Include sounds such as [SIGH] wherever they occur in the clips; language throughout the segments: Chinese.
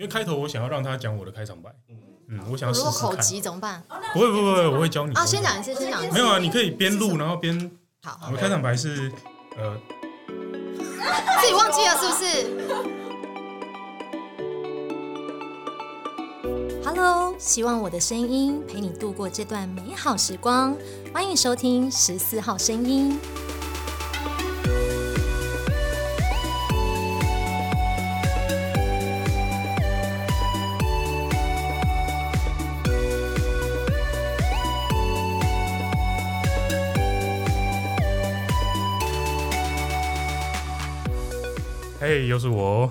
因为开头我想要让他讲我的开场白，嗯，我想要试试看。如果口急怎么办？不会不会不会，我会教你。啊，先讲一次，先讲一次。没有啊，你可以边录然后边。好。我的开场白是呃。自己忘记了是不是？Hello，希望我的声音陪你度过这段美好时光。欢迎收听十四号声音。嘿，又是我，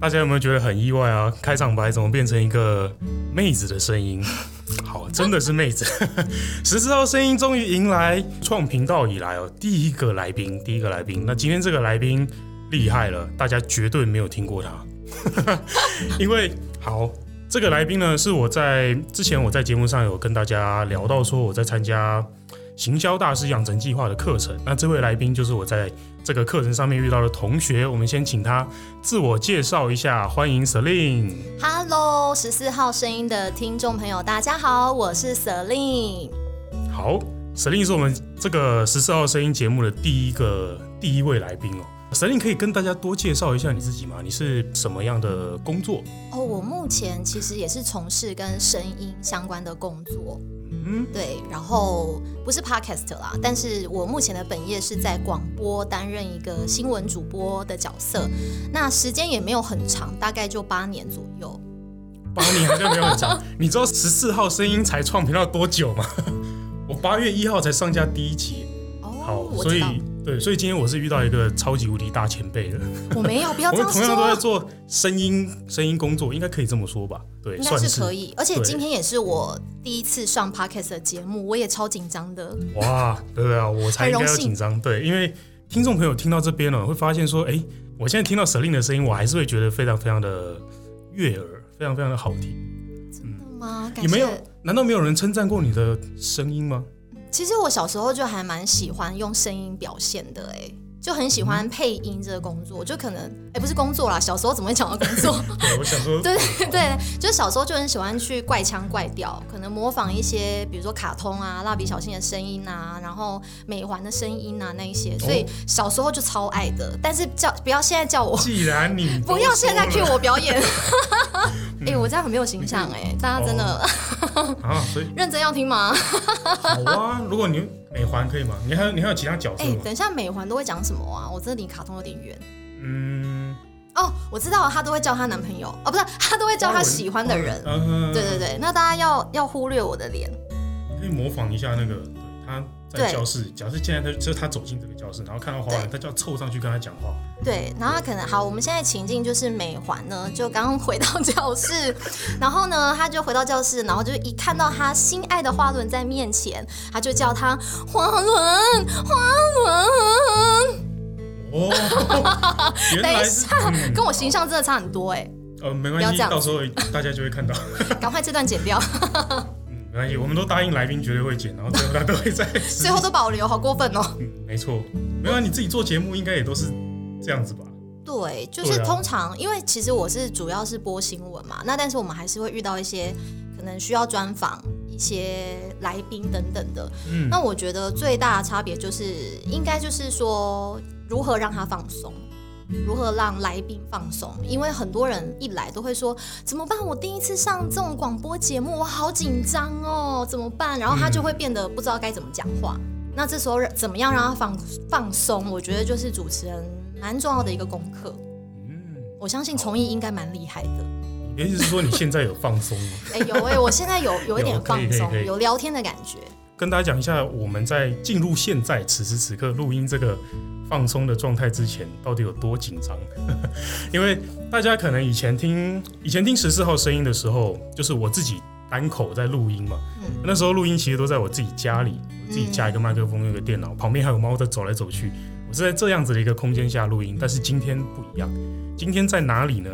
大家有没有觉得很意外啊？开场白怎么变成一个妹子的声音？好，真的是妹子。十四号声音终于迎来创频道以来哦第一个来宾，第一个来宾。那今天这个来宾厉害了，大家绝对没有听过他，[LAUGHS] 因为好，这个来宾呢是我在之前我在节目上有跟大家聊到说我在参加。行销大师养成计划的课程，那这位来宾就是我在这个课程上面遇到的同学。我们先请他自我介绍一下，欢迎 Celine。Hello，十四号声音的听众朋友，大家好，我是 Celine。好，Celine 是我们这个十四号声音节目的第一个第一位来宾哦。Celine 可以跟大家多介绍一下你自己吗？你是什么样的工作？哦，我目前其实也是从事跟声音相关的工作。嗯，对，然后不是 podcast 啦，但是我目前的本业是在广播担任一个新闻主播的角色，那时间也没有很长，大概就八年左右。八年好像没有很长，[LAUGHS] 你知道十四号声音才创频道多久吗？[LAUGHS] 我八月一号才上架第一集。哦，好，所以。对，所以今天我是遇到一个超级无敌大前辈的。[LAUGHS] 我没有，不要这样说。我们同样都在做声音声音工作，应该可以这么说吧？对，应该是可以。而且今天也是我第一次上 Podcast 的节目，我也超紧张的。哇，对对啊，我才应该要紧张。对，因为听众朋友听到这边呢，会发现说，哎，我现在听到 Celine 的声音，我还是会觉得非常非常的悦耳，非常非常的好听。真的吗？你没有？难道没有人称赞过你的声音吗？其实我小时候就还蛮喜欢用声音表现的，哎，就很喜欢配音这个工作，就可能，哎，不是工作啦，小时候怎么会讲到工作？[LAUGHS] 对，我想说，[LAUGHS] 对对，就小时候就很喜欢去怪腔怪调，可能模仿一些，比如说卡通啊、蜡笔小新的声音啊，然后美环的声音啊那一些，所以小时候就超爱的。但是叫不要现在叫我，既然你不要现在 cue 我表演，哎，[LAUGHS] 我这样很没有形象哎，大家真的啊，所以认真要听吗？好啊。如果你美环可以吗？你还有你还有其他角色吗？等一下，美环都会讲什么啊？我真的离卡通有点远。嗯，哦，我知道，她都会叫她男朋友，哦，不是，她都会叫她喜欢的人。嗯，对对对，那大家要要忽略我的脸。你可以模仿一下那个，对他。在教室，假设现在他就是他走进这个教室，然后看到花园，他就要凑上去跟他讲话。对，然后他可能好，我们现在情境就是美环呢，就刚回到教室，[LAUGHS] 然后呢，他就回到教室，然后就一看到他心爱的花轮在面前，他就叫他花轮，花轮。哦，[LAUGHS] 等一下，跟我形象真的差很多哎。呃，没关系，到时候大家就会看到。[LAUGHS] 赶快这段剪掉。没关系，我们都答应来宾绝对会剪，然后最后他都会在最后都保留，好过分哦。[LAUGHS] 嗯，没错，没有你自己做节目应该也都是这样子吧？对，就是通常，因为其实我是主要是播新闻嘛，那但是我们还是会遇到一些可能需要专访一些来宾等等的。嗯，那我觉得最大的差别就是，应该就是说如何让他放松。如何让来宾放松？因为很多人一来都会说怎么办？我第一次上这种广播节目，我好紧张哦，怎么办？然后他就会变得不知道该怎么讲话。嗯、那这时候怎么样让他放放松？我觉得就是主持人蛮重要的一个功课。嗯，我相信从艺应该蛮厉害的。你的意思是说你现在有放松吗？[LAUGHS] 哎、欸，有哎、欸，我现在有 [LAUGHS] 有一点放松，有聊天的感觉。跟大家讲一下，我们在进入现在此时此刻录音这个放松的状态之前，到底有多紧张？[LAUGHS] 因为大家可能以前听以前听十四号声音的时候，就是我自己单口在录音嘛。嗯、那时候录音其实都在我自己家里，我自己加一个麦克风，用一个电脑，旁边还有猫在走来走去。我是在这样子的一个空间下录音，但是今天不一样。今天在哪里呢？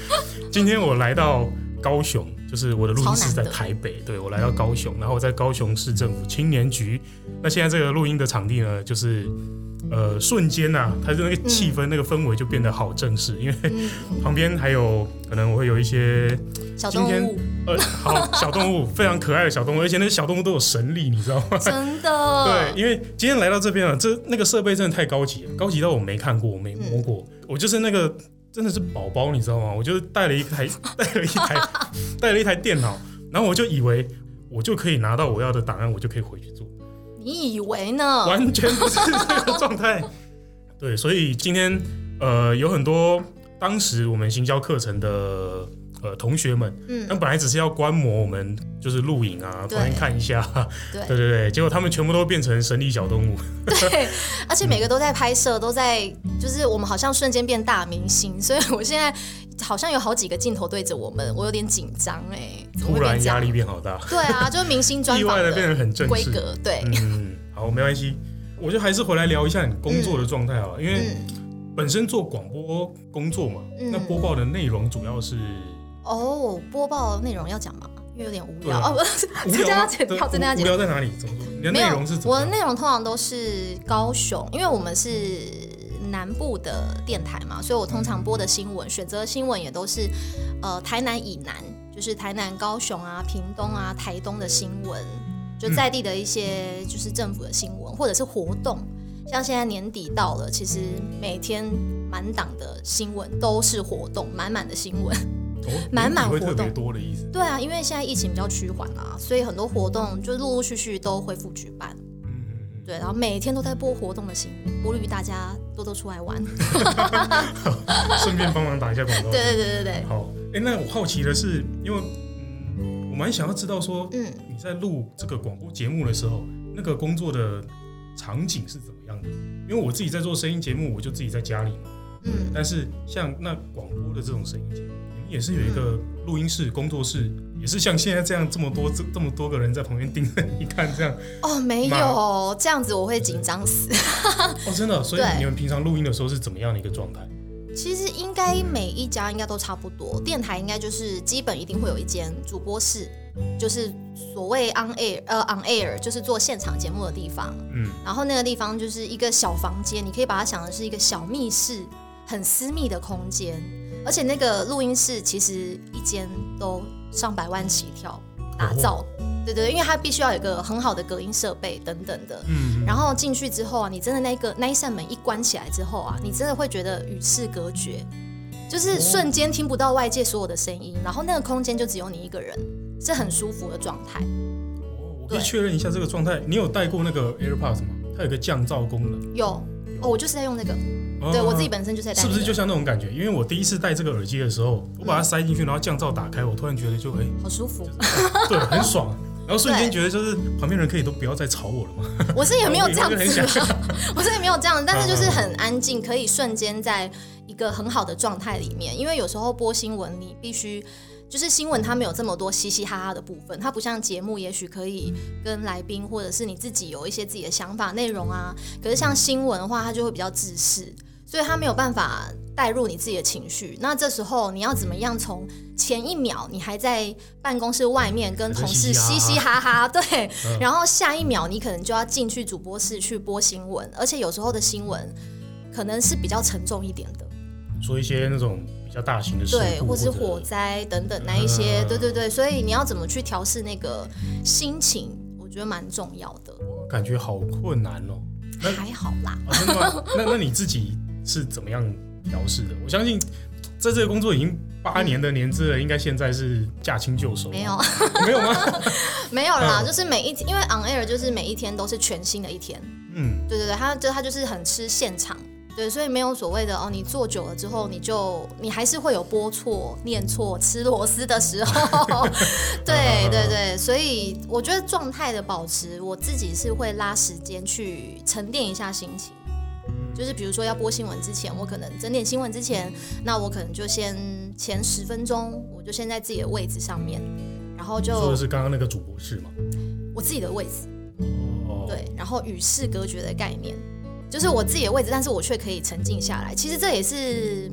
[LAUGHS] 今天我来到高雄。就是我的录音室在台北，对，我来到高雄，然后我在高雄市政府青年局。那现在这个录音的场地呢，就是呃瞬间呐，它的那个气氛、嗯、那个氛围就变得好正式，因为旁边还有可能我会有一些小动物，呃，好小动物，非常可爱的小动物，而且那些小动物都有神力，你知道吗？真的。对，因为今天来到这边啊，这那个设备真的太高级了，高级到我没看过，我没摸过，嗯、我就是那个真的是宝宝，你知道吗？我就是带了一台 [LAUGHS] 带了一台 [LAUGHS] 带了一台电脑，然后我就以为我就可以拿到我要的档案，我就可以回去做。你以为呢？完全不是这个状态。[LAUGHS] 对，所以今天呃有很多当时我们行销课程的呃同学们，嗯，那本来只是要观摩我们就是录影啊，旁边看一下，对对对对，结果他们全部都变成神力小动物。[LAUGHS] 对，而且每个都在拍摄，都在就是我们好像瞬间变大明星，所以我现在。好像有好几个镜头对着我们，我有点紧张哎。突然压力变好大。对啊，就是明星专访。[LAUGHS] 意外的变得很正式。规格对。嗯，好，没关系。我就还是回来聊一下你工作的状态啊，因为本身做广播工作嘛，那播报的内容主要是。哦，播报内容要讲吗？因为有点无聊哦，不是，要剪掉，真的要剪掉。无聊在哪里？怎么说？你的内容是怎么？我的内容通常都是高雄，因为我们是。南部的电台嘛，所以我通常播的新闻，选择新闻也都是，呃，台南以南，就是台南、高雄啊、屏东啊、台东的新闻，就在地的一些就是政府的新闻，或者是活动。像现在年底到了，其实每天满档的新闻都是活动，满满的新闻，[LAUGHS] 满满活动多的意思。对啊，因为现在疫情比较趋缓啊，所以很多活动就陆陆续续都恢复举办。对，然后每天都在播活动的新闻，呼吁大家多多出来玩，[LAUGHS] 顺便帮忙打一下广告。对对对对对。好，哎，那我好奇的是，因为嗯，我蛮想要知道说，嗯，你在录这个广播节目的时候，那个工作的场景是怎么样的？因为我自己在做声音节目，我就自己在家里嘛。嗯。但是像那广播的这种声音节也是有一个录音室、工作室。也是像现在这样这么多这这么多个人在旁边盯着你看这样。哦，没有这样子我会紧张死。哦，真的，所以你们平常录音的时候是怎么样的一个状态？其实应该每一家应该都差不多，电台应该就是基本一定会有一间主播室，就是所谓 on air 呃 on air 就是做现场节目的地方，嗯，然后那个地方就是一个小房间，你可以把它想的是一个小密室，很私密的空间，而且那个录音室其实一间都。上百万起跳打造，哦、对对，因为它必须要有一个很好的隔音设备等等的。嗯，然后进去之后啊，你真的那个那一扇门一关起来之后啊，你真的会觉得与世隔绝，就是瞬间听不到外界所有的声音，然后那个空间就只有你一个人，是很舒服的状态。哦，我可以确认一下这个状态，你有带过那个 AirPods 吗？它有个降噪功能。有，哦，我就是在用那个。对，我自己本身就是在戴，是不是就像那种感觉？因为我第一次戴这个耳机的时候，我把它塞进去，然后降噪打开，我突然觉得就哎，好舒服，[LAUGHS] 对，很爽。然后瞬间觉得就是旁边人可以都不要再吵我了嘛。[LAUGHS] 我是也没有这样子，[LAUGHS] 我是也没有这样，但是就是很安静，可以瞬间在一个很好的状态里面。因为有时候播新闻，你必须。就是新闻，它没有这么多嘻嘻哈哈的部分，它不像节目，也许可以跟来宾或者是你自己有一些自己的想法、内容啊。可是像新闻的话，它就会比较自私，所以他没有办法带入你自己的情绪。那这时候你要怎么样从前一秒你还在办公室外面跟同事嘻嘻哈哈，[LAUGHS] 对，然后下一秒你可能就要进去主播室去播新闻，而且有时候的新闻可能是比较沉重一点的，说一些那种。比较大型的对，或是火灾等等那一些，嗯、对对对，所以你要怎么去调试那个心情，我觉得蛮重要的。我感觉好困难哦，还好啦。那那你自己是怎么样调试的？我相信在这个工作已经八年的年资了，嗯、应该现在是驾轻就熟。没有，没有吗？[LAUGHS] 没有啦，就是每一天，因为 on air 就是每一天都是全新的一天。嗯，对对对，他就他就是很吃现场。对，所以没有所谓的哦，你做久了之后，你就你还是会有播错、念错、吃螺丝的时候。[LAUGHS] 对对对，所以我觉得状态的保持，我自己是会拉时间去沉淀一下心情。就是比如说要播新闻之前，我可能整点新闻之前，那我可能就先前十分钟，我就先在自己的位置上面，然后就说的是刚刚那个主播室吗？我自己的位置。哦。对，然后与世隔绝的概念。就是我自己的位置，但是我却可以沉静下来。其实这也是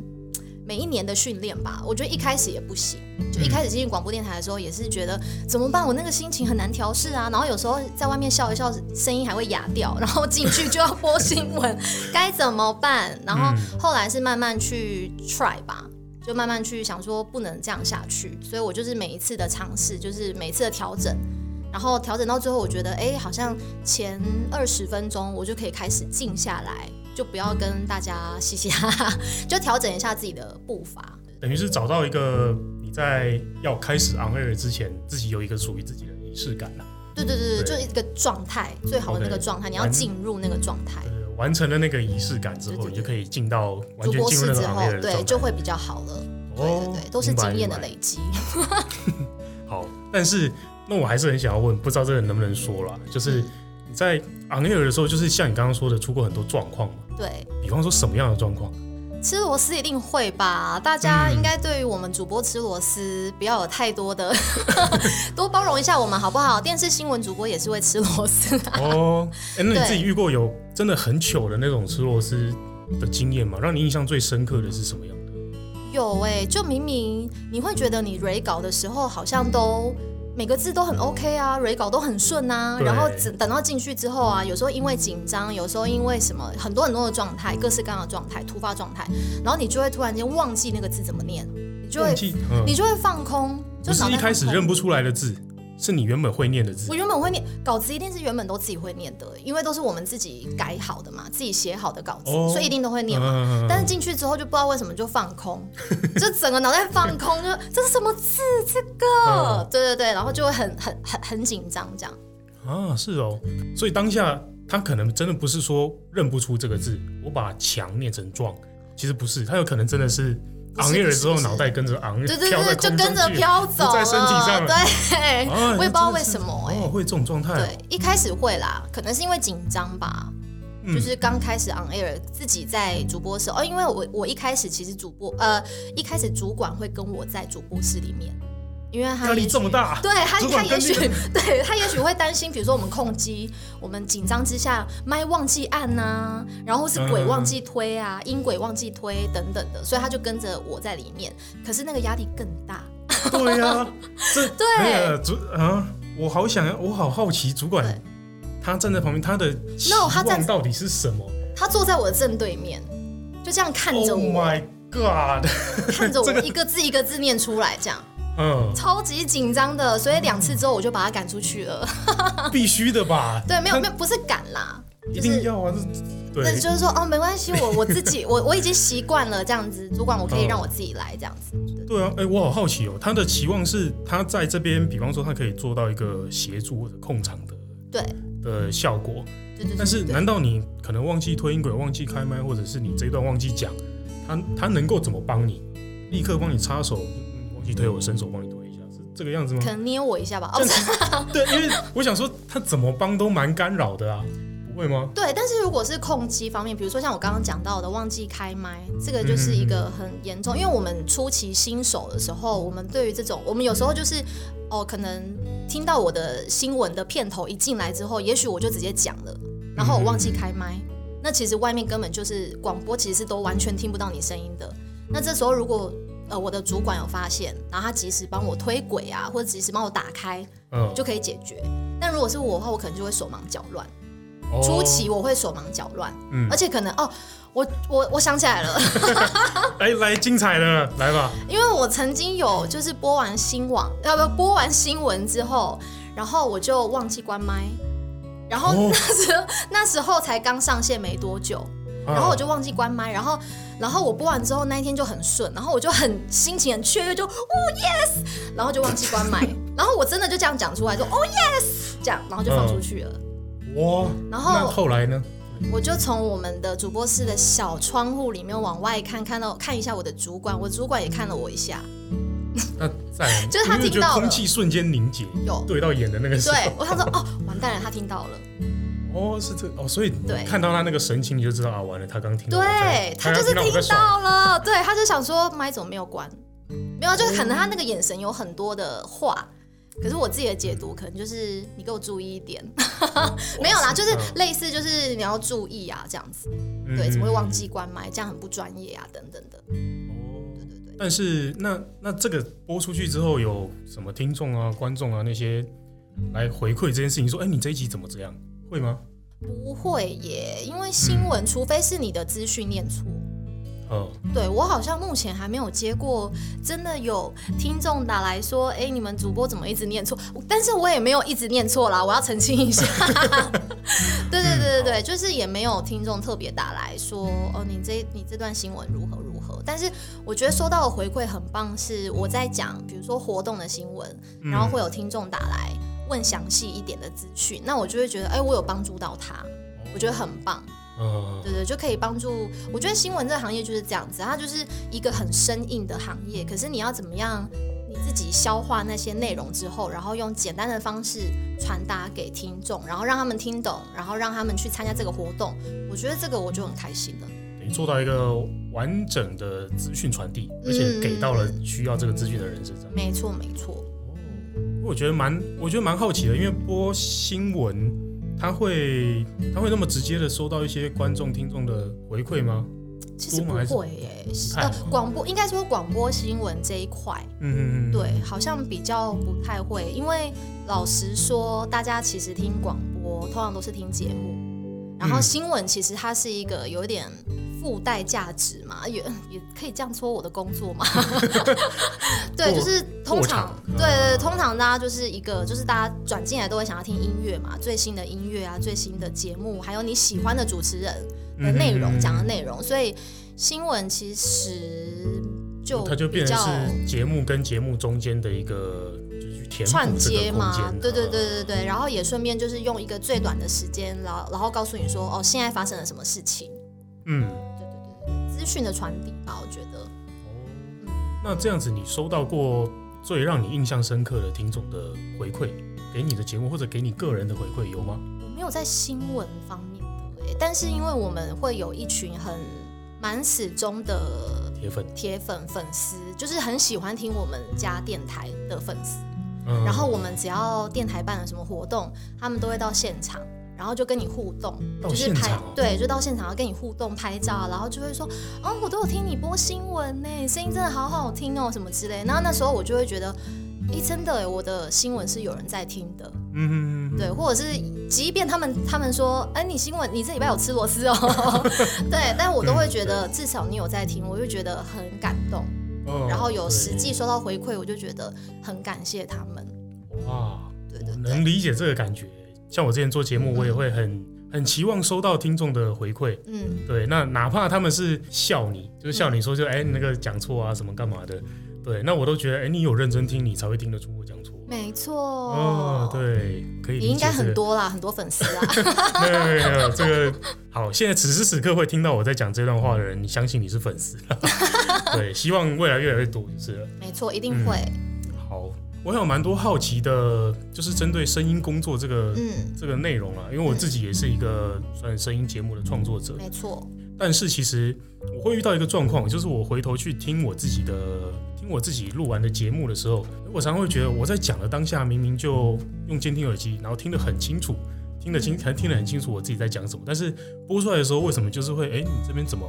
每一年的训练吧。我觉得一开始也不行，就一开始进入广播电台的时候，也是觉得怎么办？我那个心情很难调试啊。然后有时候在外面笑一笑，声音还会哑掉，然后进去就要播新闻，[LAUGHS] 该怎么办？然后后来是慢慢去 try 吧，就慢慢去想说不能这样下去。所以我就是每一次的尝试，就是每一次的调整。然后调整到最后，我觉得哎，好像前二十分钟我就可以开始静下来，就不要跟大家嘻嘻哈哈，就调整一下自己的步伐。等于是找到一个你在要开始 on air 之前，自己有一个属于自己的仪式感了。对对对对，就是一个状态，最好的那个状态，你要进入那个状态。完成了那个仪式感之后，你就可以进到完全进入那个 on air 的，对，就会比较好了。对对对，都是经验的累积。[LAUGHS] 好，但是。那我还是很想要问，不知道这个能不能说了，就是你在 on air 的时候，就是像你刚刚说的，出过很多状况嘛？对，比方说什么样的状况？吃螺丝一定会吧？大家应该对于我们主播吃螺丝不要有太多的，[LAUGHS] 多包容一下我们好不好？电视新闻主播也是会吃螺丝的哦。哎，那你自己遇过有真的很糗的那种吃螺丝的经验吗？让你印象最深刻的是什么样的？有哎、欸，就明明你会觉得你 re 稿的时候好像都。每个字都很 OK 啊稿都很顺啊，然后等等到进去之后啊，有时候因为紧张，有时候因为什么，很多很多的状态，各式各样的状态，突发状态，然后你就会突然间忘记那个字怎么念，你就会，嗯、你就会放空，就是一开始认不出来的字。是你原本会念的字，我原本会念稿子，一定是原本都自己会念的，因为都是我们自己改好的嘛，自己写好的稿子，哦、所以一定都会念嘛。嗯、但是进去之后就不知道为什么就放空，[LAUGHS] 就整个脑袋放空，就这是什么字？这个，嗯、对对对，然后就会很很很很紧张这样。啊，是哦，所以当下他可能真的不是说认不出这个字，我把强念成壮，其实不是，他有可能真的是。昂 air 的时候，脑袋跟着昂，对对对，就跟着飘走在身体上。对，[LAUGHS] 我也不知道为什么哎，会这种状态。对，一开始会啦，可能是因为紧张吧，就是刚开始 on air 自己在主播室哦，因为我我一开始其实主播呃，一开始主管会跟我在主播室里面。因为他压力这么大，对他他也许 [LAUGHS] 对他也许会担心，比如说我们控机，我们紧张之下麦忘记按呐，然后是轨忘记推啊，音轨忘记推等等的，所以他就跟着我在里面。可是那个压力更大。对呀，[LAUGHS] 这对主啊，我好想要，我好好奇，主管他站在旁边，他的期望到底是什么？他坐在我的正对面，就这样看着我。Oh my god！看着我 [LAUGHS] 一个字一个字念出来，这样。嗯，超级紧张的，所以两次之后我就把他赶出去了。[LAUGHS] [LAUGHS] 必须的吧？对，没有没有，不是赶啦，一定要啊！对，那就是说哦，没关系，我我自己，[LAUGHS] 我我已经习惯了这样子，主管我可以让我自己来这样子。对啊，哎，我好好奇哦，他的期望是他在这边，比方说他可以做到一个协助或者控场的对的效果。对对。但是难道你可能忘记推音轨、忘记开麦，或者是你这一段忘记讲，他他能够怎么帮你？立刻帮你插手？你推我伸手帮你推一下，是这个样子吗？可能捏我一下吧。哦 [LAUGHS] 对，因为我想说他怎么帮都蛮干扰的啊，不会吗？对，但是如果是控机方面，比如说像我刚刚讲到的忘记开麦，这个就是一个很严重。因为我们初期新手的时候，我们对于这种，我们有时候就是哦，可能听到我的新闻的片头一进来之后，也许我就直接讲了，然后我忘记开麦，那其实外面根本就是广播，其实是都完全听不到你声音的。那这时候如果呃，我的主管有发现，然后他及时帮我推轨啊，或者及时帮我打开，嗯，就可以解决。但如果是我的话，我可能就会手忙脚乱。哦、初期我会手忙脚乱，嗯，而且可能哦，我我我想起来了，[LAUGHS] [LAUGHS] 来来精彩的来吧。因为我曾经有就是播完新闻，要不播完新闻之后，然后我就忘记关麦，然后那时候、哦、那时候才刚上线没多久。然后我就忘记关麦，然后，然后我播完之后那一天就很顺，然后我就很心情很雀跃，就哦 yes，然后就忘记关麦，[LAUGHS] 然后我真的就这样讲出来，说哦 yes，这样，然后就放出去了。哇！然后那后来呢？我就从我们的主播室的小窗户里面往外看，看到看一下我的主管，我主管也看了我一下。那在 [LAUGHS] 就是他听到了，空气瞬间凝结，有对到眼的那个时候，对我想说哦，完蛋了，他听到了。哦，是这哦，所以看到他那个神情，你就知道啊，完了，他刚听到，对他就是听到了，对，他就想说麦怎么没有关，没有，就是可能他那个眼神有很多的话，可是我自己的解读可能就是你给我注意一点，[LAUGHS] 没有啦，就是类似就是你要注意啊，这样子，对，怎么会忘记关麦，这样很不专业啊，等等的。哦，对对对但是那那这个播出去之后，有什么听众啊、观众啊那些来回馈这件事情，说，哎，你这一集怎么这样？会吗？不会耶，因为新闻，嗯、除非是你的资讯念错。哦，对我好像目前还没有接过真的有听众打来说，哎，你们主播怎么一直念错？但是我也没有一直念错啦，我要澄清一下。[LAUGHS] 对对对对对，就是也没有听众特别打来说，哦，你这你这段新闻如何如何？但是我觉得收到的回馈很棒，是我在讲，比如说活动的新闻，然后会有听众打来问详细一点的资讯，那我就会觉得，哎，我有帮助到他，我觉得很棒。嗯，对对，就可以帮助。我觉得新闻这个行业就是这样子，它就是一个很生硬的行业。可是你要怎么样，你自己消化那些内容之后，然后用简单的方式传达给听众，然后让他们听懂，然后让他们去参加这个活动。我觉得这个我就很开心了。等于做到一个完整的资讯传递，而且给到了需要这个资讯的人身上。嗯，没错，没错。哦，我觉得蛮，我觉得蛮好奇的，因为播新闻。他会他会那么直接的收到一些观众听众的回馈吗？其实不会耶，呃，广播应该说广播新闻这一块，嗯嗯对，好像比较不太会，因为老实说，大家其实听广播通常都是听节目，然后新闻其实它是一个有点。附带价值嘛，也也可以这样说我的工作嘛。[LAUGHS] 对，就是通常，对对，通常大家就是一个，就是大家转进来都会想要听音乐嘛，最新的音乐啊，最新的节目，还有你喜欢的主持人的内容讲的内容，所以新闻其实就它就变成是节目跟节目中间的一个就是串接嘛，对对对对对，然后也顺便就是用一个最短的时间，然后然后告诉你说哦，现在发生了什么事情，嗯。资讯的传递吧，我觉得。哦，那这样子，你收到过最让你印象深刻的听众的回馈，给你的节目或者给你个人的回馈有吗？我没有在新闻方面的，但是因为我们会有一群很蛮始终的铁粉、铁粉粉丝，就是很喜欢听我们家电台的粉丝。嗯。然后我们只要电台办了什么活动，他们都会到现场。然后就跟你互动，就是拍，对，就到现场要跟你互动拍照，然后就会说，哦，我都有听你播新闻呢，声音真的好好听哦，什么之类。然后那时候我就会觉得，哎，真的，我的新闻是有人在听的，嗯嗯对，或者是即便他们他们说，哎，你新闻你这礼拜有吃螺丝哦，[LAUGHS] 对，但我都会觉得至少你有在听，我就觉得很感动，然后有实际收到回馈，我就觉得很感谢他们。哇，对对，能理解这个感觉。像我之前做节目，我也会很很期望收到听众的回馈。嗯，对，那哪怕他们是笑你，就是笑你说就哎、那个讲错啊什么干嘛的，对，那我都觉得哎、欸、你有认真听，你才会听得出我讲错。没错。哦，对，可以、这个。你应该很多啦，很多粉丝啊。[LAUGHS] 没有没有没有，这个好。现在此时此刻会听到我在讲这段话的人，你相信你是粉丝。[LAUGHS] 对，希望未来越来越多就是了。没错，一定会。嗯、好。我还有蛮多好奇的，就是针对声音工作这个、嗯、这个内容啊，因为我自己也是一个算声音节目的创作者，没错。但是其实我会遇到一个状况，就是我回头去听我自己的听我自己录完的节目的时候，我常常会觉得我在讲的当下明明就用监听耳机，然后听得很清楚，听得清，还听得很清楚我自己在讲什么，但是播出来的时候为什么就是会哎、欸，你这边怎么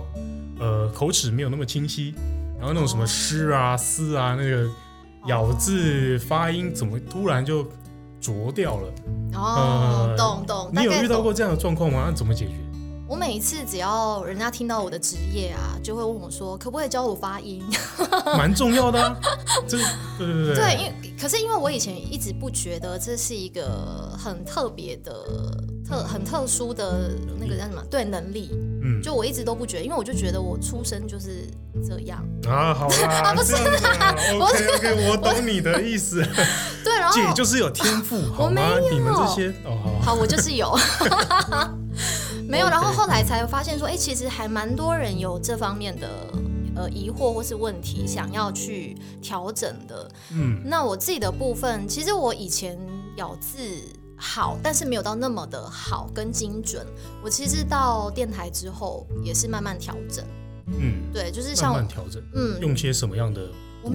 呃口齿没有那么清晰，然后那种什么诗啊丝啊那个。咬字发音怎么突然就浊掉了？哦，懂懂。你有遇到过这样的状况吗？那怎么解决？我每一次只要人家听到我的职业啊，就会问我说，可不可以教我发音？[LAUGHS] 蛮重要的啊，[LAUGHS] 这对对对对。对，因为可是因为我以前一直不觉得这是一个很特别的。特很特殊的那个叫什么？对，能力，嗯，就我一直都不觉得，因为我就觉得我出生就是这样啊。好啦，[LAUGHS] 不是，OK [LAUGHS] OK，我懂 [LAUGHS] 你的意思。对，然后姐就是有天赋，好吗？你们这些哦，好，我就是有，没有。然后后来才发现说，哎，其实还蛮多人有这方面的呃疑惑或是问题，想要去调整的。嗯，那我自己的部分，其实我以前咬字。好，但是没有到那么的好跟精准。我其实到电台之后也是慢慢调整。嗯，对，就是像慢慢调整。嗯，用些什么样的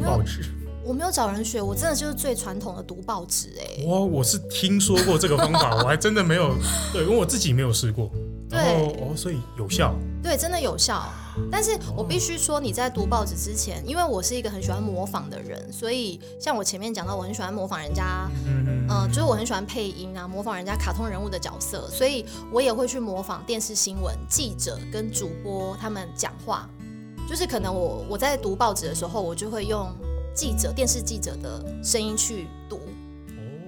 报纸？我没有找人学，我真的就是最传统的读报纸。哎，我我是听说过这个方法，我还真的没有。对，因为我自己没有试过。对，哦，所以有效。对，真的有效。但是我必须说，你在读报纸之前，因为我是一个很喜欢模仿的人，所以像我前面讲到，我很喜欢模仿人家，嗯、呃，就是我很喜欢配音啊，模仿人家卡通人物的角色，所以我也会去模仿电视新闻记者跟主播他们讲话，就是可能我我在读报纸的时候，我就会用记者电视记者的声音去读，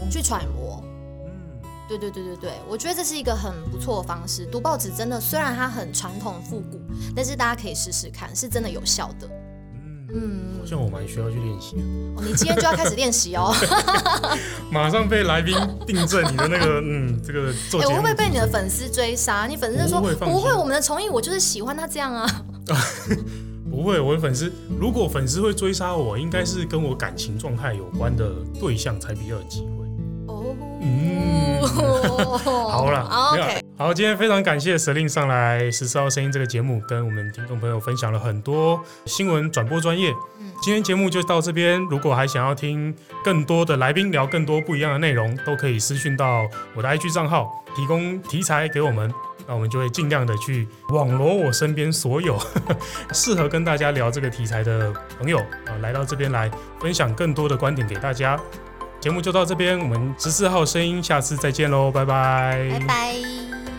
去揣摩。对对对对对，我觉得这是一个很不错的方式。读报纸真的，虽然它很传统复古，但是大家可以试试看，是真的有效的。嗯嗯，好像我蛮需要去练习你今天就要开始练习哦。[LAUGHS] [LAUGHS] 马上被来宾订正你的那个嗯，这个做。哎，我会不会被你的粉丝追杀？你粉丝说不会，我们的从艺我就是喜欢他这样啊。[LAUGHS] 不会，我的粉丝如果粉丝会追杀我，应该是跟我感情状态有关的对象才比较有机会。哦。嗯。好了，[LAUGHS] OK，好，今天非常感谢 Celine 上来《十四号声音》这个节目，跟我们听众朋友分享了很多新闻转播专业。今天节目就到这边，如果还想要听更多的来宾聊更多不一样的内容，都可以私讯到我的 IG 账号，提供题材给我们，那我们就会尽量的去网罗我身边所有 [LAUGHS] 适合跟大家聊这个题材的朋友啊，来到这边来分享更多的观点给大家。节目就到这边，我们十四号声音，下次再见喽，拜拜，拜拜。